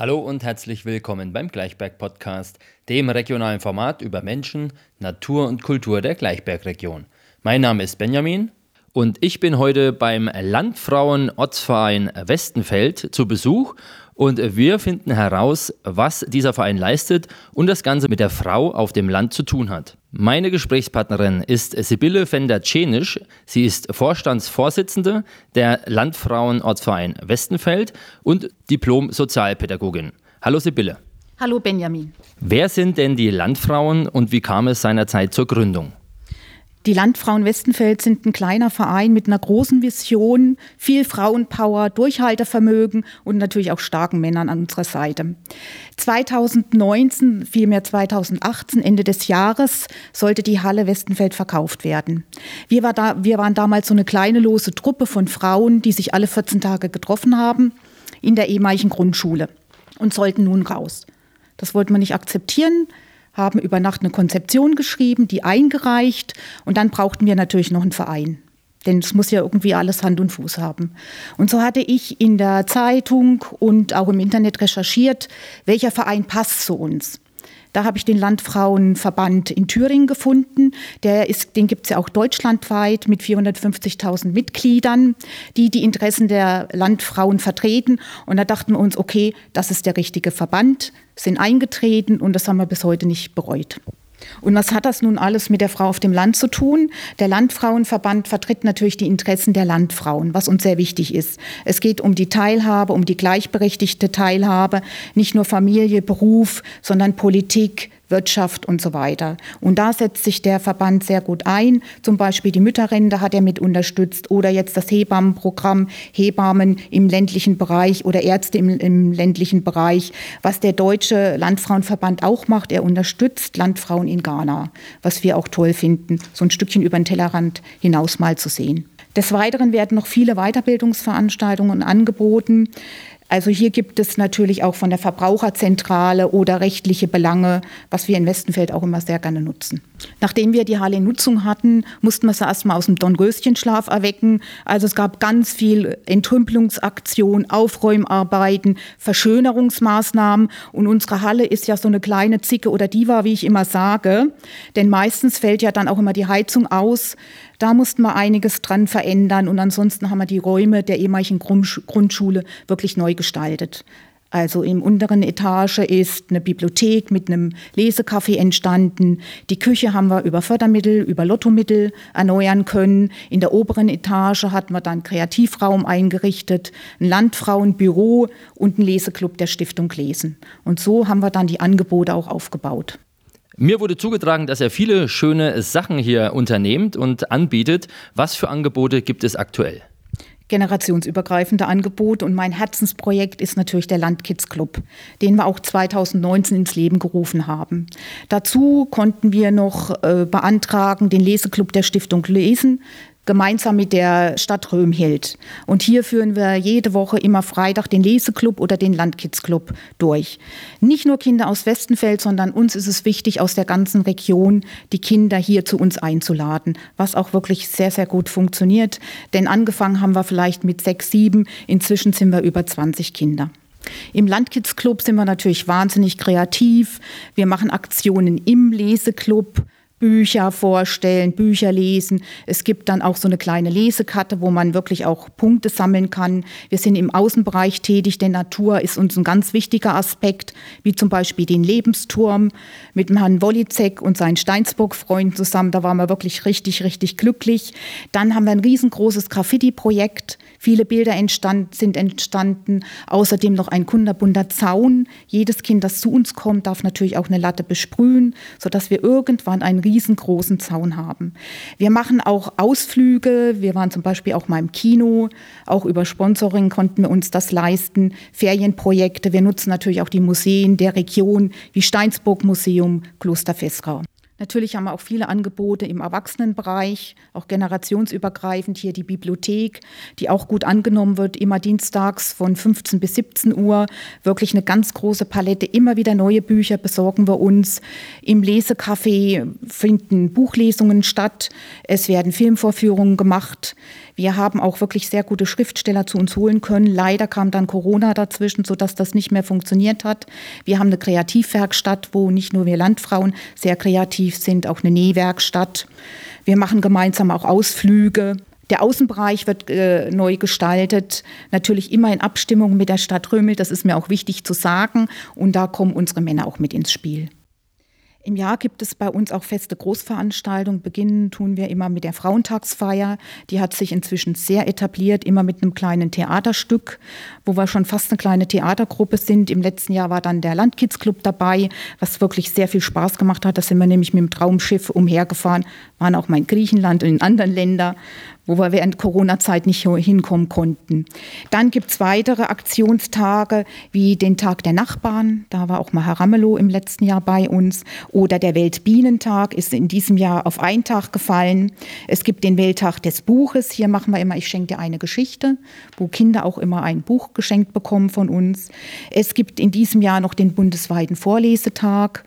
Hallo und herzlich willkommen beim Gleichberg Podcast, dem regionalen Format über Menschen, Natur und Kultur der Gleichbergregion. Mein Name ist Benjamin und ich bin heute beim Landfrauen-Ortsverein Westenfeld zu Besuch und wir finden heraus, was dieser Verein leistet und das Ganze mit der Frau auf dem Land zu tun hat. Meine Gesprächspartnerin ist Sibylle Fender-Czenisch. Sie ist Vorstandsvorsitzende der Landfrauenortsverein Westenfeld und Diplom-Sozialpädagogin. Hallo Sibylle. Hallo Benjamin. Wer sind denn die Landfrauen und wie kam es seinerzeit zur Gründung? Die Landfrauen Westenfeld sind ein kleiner Verein mit einer großen Vision, viel Frauenpower, Durchhaltevermögen und natürlich auch starken Männern an unserer Seite. 2019, vielmehr 2018, Ende des Jahres, sollte die Halle Westenfeld verkauft werden. Wir, war da, wir waren damals so eine kleine lose Truppe von Frauen, die sich alle 14 Tage getroffen haben in der ehemaligen Grundschule und sollten nun raus. Das wollten wir nicht akzeptieren haben über Nacht eine Konzeption geschrieben, die eingereicht und dann brauchten wir natürlich noch einen Verein. Denn es muss ja irgendwie alles Hand und Fuß haben. Und so hatte ich in der Zeitung und auch im Internet recherchiert, welcher Verein passt zu uns. Da habe ich den Landfrauenverband in Thüringen gefunden. Der ist, den gibt es ja auch deutschlandweit mit 450.000 Mitgliedern, die die Interessen der Landfrauen vertreten. Und da dachten wir uns, okay, das ist der richtige Verband, sind eingetreten und das haben wir bis heute nicht bereut. Und was hat das nun alles mit der Frau auf dem Land zu tun? Der Landfrauenverband vertritt natürlich die Interessen der Landfrauen, was uns sehr wichtig ist. Es geht um die Teilhabe, um die gleichberechtigte Teilhabe, nicht nur Familie, Beruf, sondern Politik, Wirtschaft und so weiter. Und da setzt sich der Verband sehr gut ein. Zum Beispiel die Mütterrente hat er mit unterstützt oder jetzt das Hebammenprogramm Hebammen im ländlichen Bereich oder Ärzte im, im ländlichen Bereich, was der Deutsche Landfrauenverband auch macht. Er unterstützt Landfrauen in Ghana, was wir auch toll finden, so ein Stückchen über den Tellerrand hinaus mal zu sehen. Des Weiteren werden noch viele Weiterbildungsveranstaltungen angeboten. Also hier gibt es natürlich auch von der Verbraucherzentrale oder rechtliche Belange, was wir in Westenfeld auch immer sehr gerne nutzen. Nachdem wir die Halle in Nutzung hatten, mussten wir sie erstmal aus dem Dornröschenschlaf erwecken. Also es gab ganz viel Entrümpelungsaktion, Aufräumarbeiten, Verschönerungsmaßnahmen. Und unsere Halle ist ja so eine kleine Zicke oder Diva, wie ich immer sage. Denn meistens fällt ja dann auch immer die Heizung aus. Da mussten wir einiges dran verändern und ansonsten haben wir die Räume der ehemaligen Grundschule wirklich neu gestaltet. Also im unteren Etage ist eine Bibliothek mit einem Lesecafé entstanden. Die Küche haben wir über Fördermittel, über Lottomittel erneuern können. In der oberen Etage hatten wir dann Kreativraum eingerichtet, ein Landfrauenbüro und ein Leseclub der Stiftung Lesen. Und so haben wir dann die Angebote auch aufgebaut. Mir wurde zugetragen, dass er viele schöne Sachen hier unternehmt und anbietet. Was für Angebote gibt es aktuell? Generationsübergreifende Angebote und mein Herzensprojekt ist natürlich der Landkids Club, den wir auch 2019 ins Leben gerufen haben. Dazu konnten wir noch äh, beantragen, den Leseclub der Stiftung Lesen gemeinsam mit der Stadt Römhild. Und hier führen wir jede Woche immer Freitag den Leseklub oder den Landkidsclub durch. Nicht nur Kinder aus Westenfeld, sondern uns ist es wichtig, aus der ganzen Region die Kinder hier zu uns einzuladen, was auch wirklich sehr, sehr gut funktioniert. Denn angefangen haben wir vielleicht mit sechs, sieben, inzwischen sind wir über 20 Kinder. Im Landkidsclub sind wir natürlich wahnsinnig kreativ. Wir machen Aktionen im Leseclub. Bücher vorstellen, Bücher lesen. Es gibt dann auch so eine kleine Lesekarte, wo man wirklich auch Punkte sammeln kann. Wir sind im Außenbereich tätig, denn Natur ist uns ein ganz wichtiger Aspekt, wie zum Beispiel den Lebensturm mit Herrn Wolizek und seinen Steinsburg-Freunden zusammen. Da waren wir wirklich richtig, richtig glücklich. Dann haben wir ein riesengroßes Graffiti-Projekt. Viele Bilder entstand, sind entstanden. Außerdem noch ein kunderbunter Zaun. Jedes Kind, das zu uns kommt, darf natürlich auch eine Latte besprühen, sodass wir irgendwann einen riesengroßen Zaun haben. Wir machen auch Ausflüge. Wir waren zum Beispiel auch mal im Kino. Auch über Sponsoring konnten wir uns das leisten. Ferienprojekte. Wir nutzen natürlich auch die Museen der Region wie Steinsburg Museum, Kloster Vesrau. Natürlich haben wir auch viele Angebote im Erwachsenenbereich, auch generationsübergreifend hier die Bibliothek, die auch gut angenommen wird, immer dienstags von 15 bis 17 Uhr. Wirklich eine ganz große Palette, immer wieder neue Bücher besorgen wir uns. Im Lesecafé finden Buchlesungen statt, es werden Filmvorführungen gemacht. Wir haben auch wirklich sehr gute Schriftsteller zu uns holen können. Leider kam dann Corona dazwischen, sodass das nicht mehr funktioniert hat. Wir haben eine Kreativwerkstatt, wo nicht nur wir Landfrauen sehr kreativ sind, auch eine Nähwerkstatt. Wir machen gemeinsam auch Ausflüge. Der Außenbereich wird äh, neu gestaltet, natürlich immer in Abstimmung mit der Stadt Römel, das ist mir auch wichtig zu sagen. Und da kommen unsere Männer auch mit ins Spiel. Im Jahr gibt es bei uns auch feste Großveranstaltungen. Beginnen tun wir immer mit der Frauentagsfeier. Die hat sich inzwischen sehr etabliert, immer mit einem kleinen Theaterstück, wo wir schon fast eine kleine Theatergruppe sind. Im letzten Jahr war dann der Landkidsclub dabei, was wirklich sehr viel Spaß gemacht hat. Da sind wir nämlich mit dem Traumschiff umhergefahren, waren auch mal in Griechenland und in anderen Ländern, wo wir während Corona-Zeit nicht hinkommen konnten. Dann gibt es weitere Aktionstage wie den Tag der Nachbarn. Da war auch mal Herr Ramelow im letzten Jahr bei uns. Oder der Weltbienentag ist in diesem Jahr auf einen Tag gefallen. Es gibt den Welttag des Buches. Hier machen wir immer, ich schenke dir eine Geschichte, wo Kinder auch immer ein Buch geschenkt bekommen von uns. Es gibt in diesem Jahr noch den bundesweiten Vorlesetag.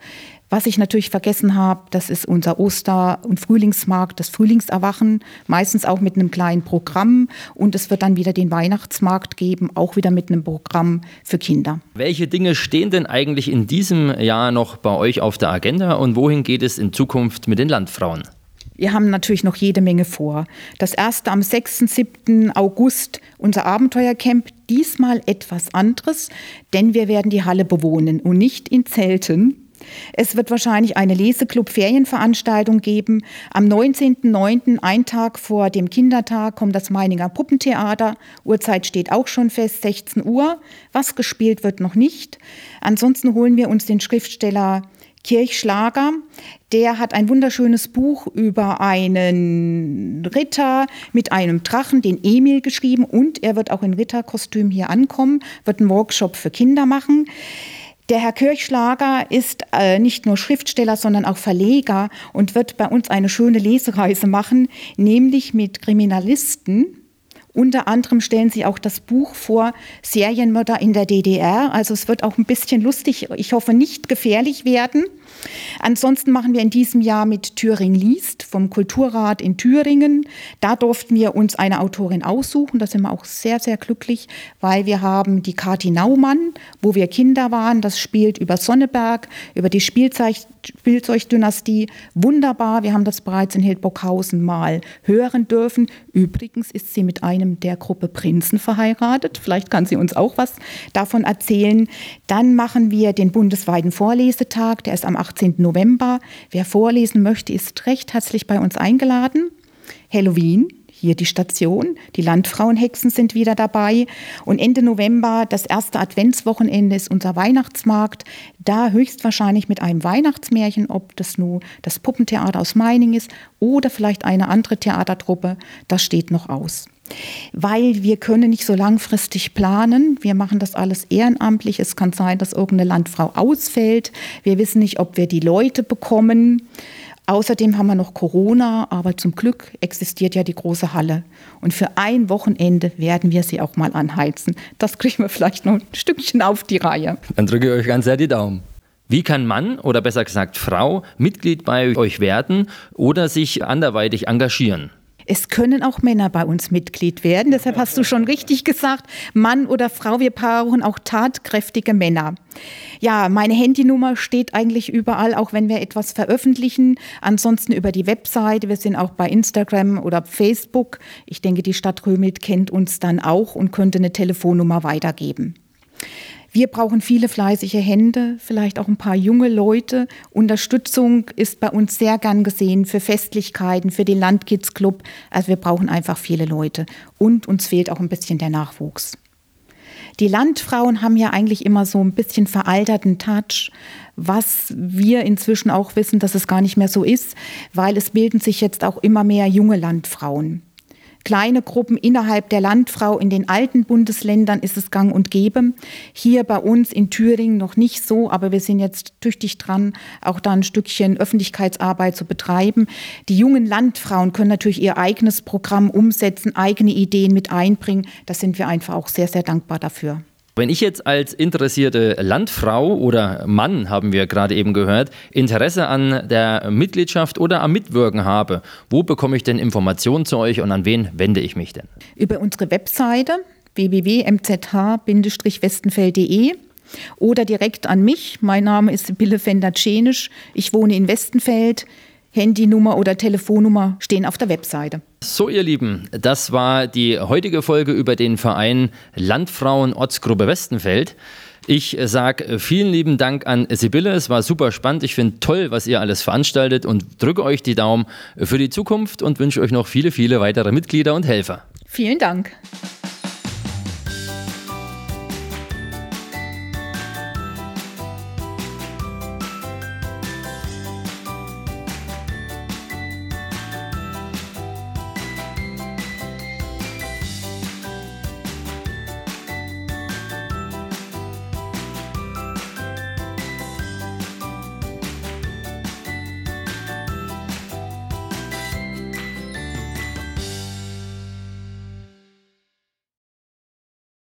Was ich natürlich vergessen habe, das ist unser Oster- und Frühlingsmarkt, das Frühlingserwachen, meistens auch mit einem kleinen Programm. Und es wird dann wieder den Weihnachtsmarkt geben, auch wieder mit einem Programm für Kinder. Welche Dinge stehen denn eigentlich in diesem Jahr noch bei euch auf der Agenda und wohin geht es in Zukunft mit den Landfrauen? Wir haben natürlich noch jede Menge vor. Das erste am 6. 7. August, unser Abenteuercamp, diesmal etwas anderes, denn wir werden die Halle bewohnen und nicht in Zelten, es wird wahrscheinlich eine Leseclub-Ferienveranstaltung geben. Am 19.09., ein Tag vor dem Kindertag, kommt das Meininger Puppentheater. Uhrzeit steht auch schon fest, 16 Uhr. Was gespielt wird, noch nicht. Ansonsten holen wir uns den Schriftsteller Kirchschlager. Der hat ein wunderschönes Buch über einen Ritter mit einem Drachen, den Emil, geschrieben. Und er wird auch in Ritterkostüm hier ankommen, wird einen Workshop für Kinder machen. Der Herr Kirchschlager ist äh, nicht nur Schriftsteller, sondern auch Verleger und wird bei uns eine schöne Lesereise machen, nämlich mit Kriminalisten. Unter anderem stellen sie auch das Buch vor Serienmörder in der DDR. Also es wird auch ein bisschen lustig, ich hoffe nicht gefährlich werden. Ansonsten machen wir in diesem Jahr mit Thüringen liest vom Kulturrat in Thüringen. Da durften wir uns eine Autorin aussuchen. Da sind wir auch sehr, sehr glücklich, weil wir haben die Kati Naumann, wo wir Kinder waren. Das spielt über Sonneberg, über die Spielzeug Spielzeugdynastie. Wunderbar. Wir haben das bereits in Hildburghausen mal hören dürfen. Übrigens ist sie mit einem der Gruppe Prinzen verheiratet. Vielleicht kann sie uns auch was davon erzählen. Dann machen wir den bundesweiten Vorlesetag. Der ist am 18. November. Wer vorlesen möchte, ist recht herzlich bei uns eingeladen. Halloween, hier die Station. Die Landfrauenhexen sind wieder dabei. Und Ende November, das erste Adventswochenende, ist unser Weihnachtsmarkt. Da höchstwahrscheinlich mit einem Weihnachtsmärchen, ob das nur das Puppentheater aus Meining ist oder vielleicht eine andere Theatertruppe, das steht noch aus weil wir können nicht so langfristig planen. Wir machen das alles ehrenamtlich. Es kann sein, dass irgendeine Landfrau ausfällt. Wir wissen nicht, ob wir die Leute bekommen. Außerdem haben wir noch Corona, aber zum Glück existiert ja die große Halle. Und für ein Wochenende werden wir sie auch mal anheizen. Das kriegen wir vielleicht noch ein Stückchen auf die Reihe. Dann drücke ich euch ganz sehr die Daumen. Wie kann Mann oder besser gesagt Frau Mitglied bei euch werden oder sich anderweitig engagieren? Es können auch Männer bei uns Mitglied werden. Deshalb hast du schon richtig gesagt, Mann oder Frau, wir brauchen auch tatkräftige Männer. Ja, meine Handynummer steht eigentlich überall, auch wenn wir etwas veröffentlichen. Ansonsten über die Webseite. Wir sind auch bei Instagram oder Facebook. Ich denke, die Stadt Römelt kennt uns dann auch und könnte eine Telefonnummer weitergeben. Wir brauchen viele fleißige Hände, vielleicht auch ein paar junge Leute. Unterstützung ist bei uns sehr gern gesehen für Festlichkeiten, für den Landkidsclub. Also wir brauchen einfach viele Leute. Und uns fehlt auch ein bisschen der Nachwuchs. Die Landfrauen haben ja eigentlich immer so ein bisschen veralterten Touch, was wir inzwischen auch wissen, dass es gar nicht mehr so ist, weil es bilden sich jetzt auch immer mehr junge Landfrauen. Kleine Gruppen innerhalb der Landfrau in den alten Bundesländern ist es gang und gäbe. Hier bei uns in Thüringen noch nicht so, aber wir sind jetzt tüchtig dran, auch da ein Stückchen Öffentlichkeitsarbeit zu betreiben. Die jungen Landfrauen können natürlich ihr eigenes Programm umsetzen, eigene Ideen mit einbringen. Da sind wir einfach auch sehr, sehr dankbar dafür. Wenn ich jetzt als interessierte Landfrau oder Mann, haben wir gerade eben gehört, Interesse an der Mitgliedschaft oder am Mitwirken habe, wo bekomme ich denn Informationen zu euch und an wen wende ich mich denn? Über unsere Webseite www.mzh-westenfeld.de oder direkt an mich. Mein Name ist Sibylle Fender-Tschenisch. Ich wohne in Westenfeld. Handynummer oder Telefonnummer stehen auf der Webseite. So, ihr Lieben, das war die heutige Folge über den Verein Landfrauen Ortsgruppe Westenfeld. Ich sage vielen lieben Dank an Sibylle. Es war super spannend. Ich finde toll, was ihr alles veranstaltet und drücke euch die Daumen für die Zukunft und wünsche euch noch viele, viele weitere Mitglieder und Helfer. Vielen Dank.